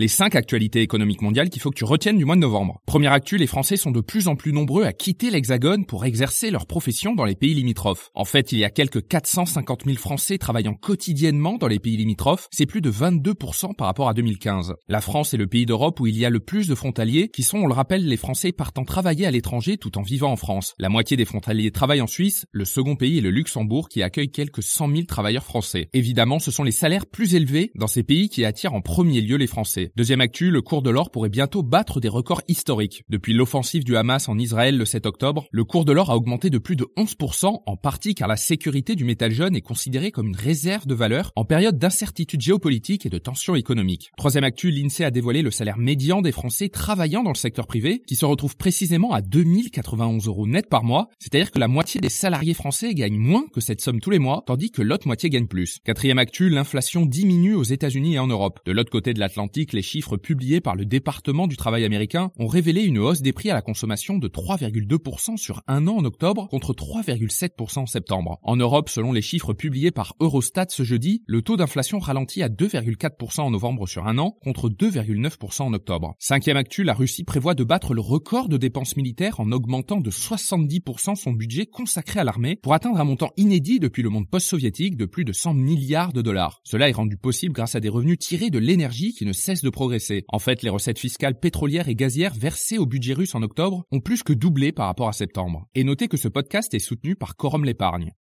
Les 5 actualités économiques mondiales qu'il faut que tu retiennes du mois de novembre. Première actu, les Français sont de plus en plus nombreux à quitter l'Hexagone pour exercer leur profession dans les pays limitrophes. En fait, il y a quelques 450 000 Français travaillant quotidiennement dans les pays limitrophes. C'est plus de 22% par rapport à 2015. La France est le pays d'Europe où il y a le plus de frontaliers qui sont, on le rappelle, les Français partant travailler à l'étranger tout en vivant en France. La moitié des frontaliers travaillent en Suisse. Le second pays est le Luxembourg qui accueille quelques 100 000 travailleurs français. Évidemment, ce sont les salaires plus élevés dans ces pays qui attirent en premier lieu les Français. Deuxième actu, le cours de l'or pourrait bientôt battre des records historiques. Depuis l'offensive du Hamas en Israël le 7 octobre, le cours de l'or a augmenté de plus de 11%, en partie car la sécurité du métal jeune est considérée comme une réserve de valeur en période d'incertitude géopolitique et de tensions économiques. Troisième actu, l'INSEE a dévoilé le salaire médian des Français travaillant dans le secteur privé, qui se retrouve précisément à 2091 euros net par mois, c'est-à-dire que la moitié des salariés français gagnent moins que cette somme tous les mois, tandis que l'autre moitié gagne plus. Quatrième actu, l'inflation diminue aux États-Unis et en Europe. De l'autre côté de l'Atlantique, les chiffres publiés par le département du travail américain ont révélé une hausse des prix à la consommation de 3,2% sur un an en octobre contre 3,7% en septembre. En Europe, selon les chiffres publiés par Eurostat ce jeudi, le taux d'inflation ralentit à 2,4% en novembre sur un an contre 2,9% en octobre. Cinquième actu, la Russie prévoit de battre le record de dépenses militaires en augmentant de 70% son budget consacré à l'armée pour atteindre un montant inédit depuis le monde post-soviétique de plus de 100 milliards de dollars. Cela est rendu possible grâce à des revenus tirés de l'énergie qui ne cesse de progresser. En fait, les recettes fiscales pétrolières et gazières versées au budget russe en octobre ont plus que doublé par rapport à septembre. Et notez que ce podcast est soutenu par Quorum l'épargne.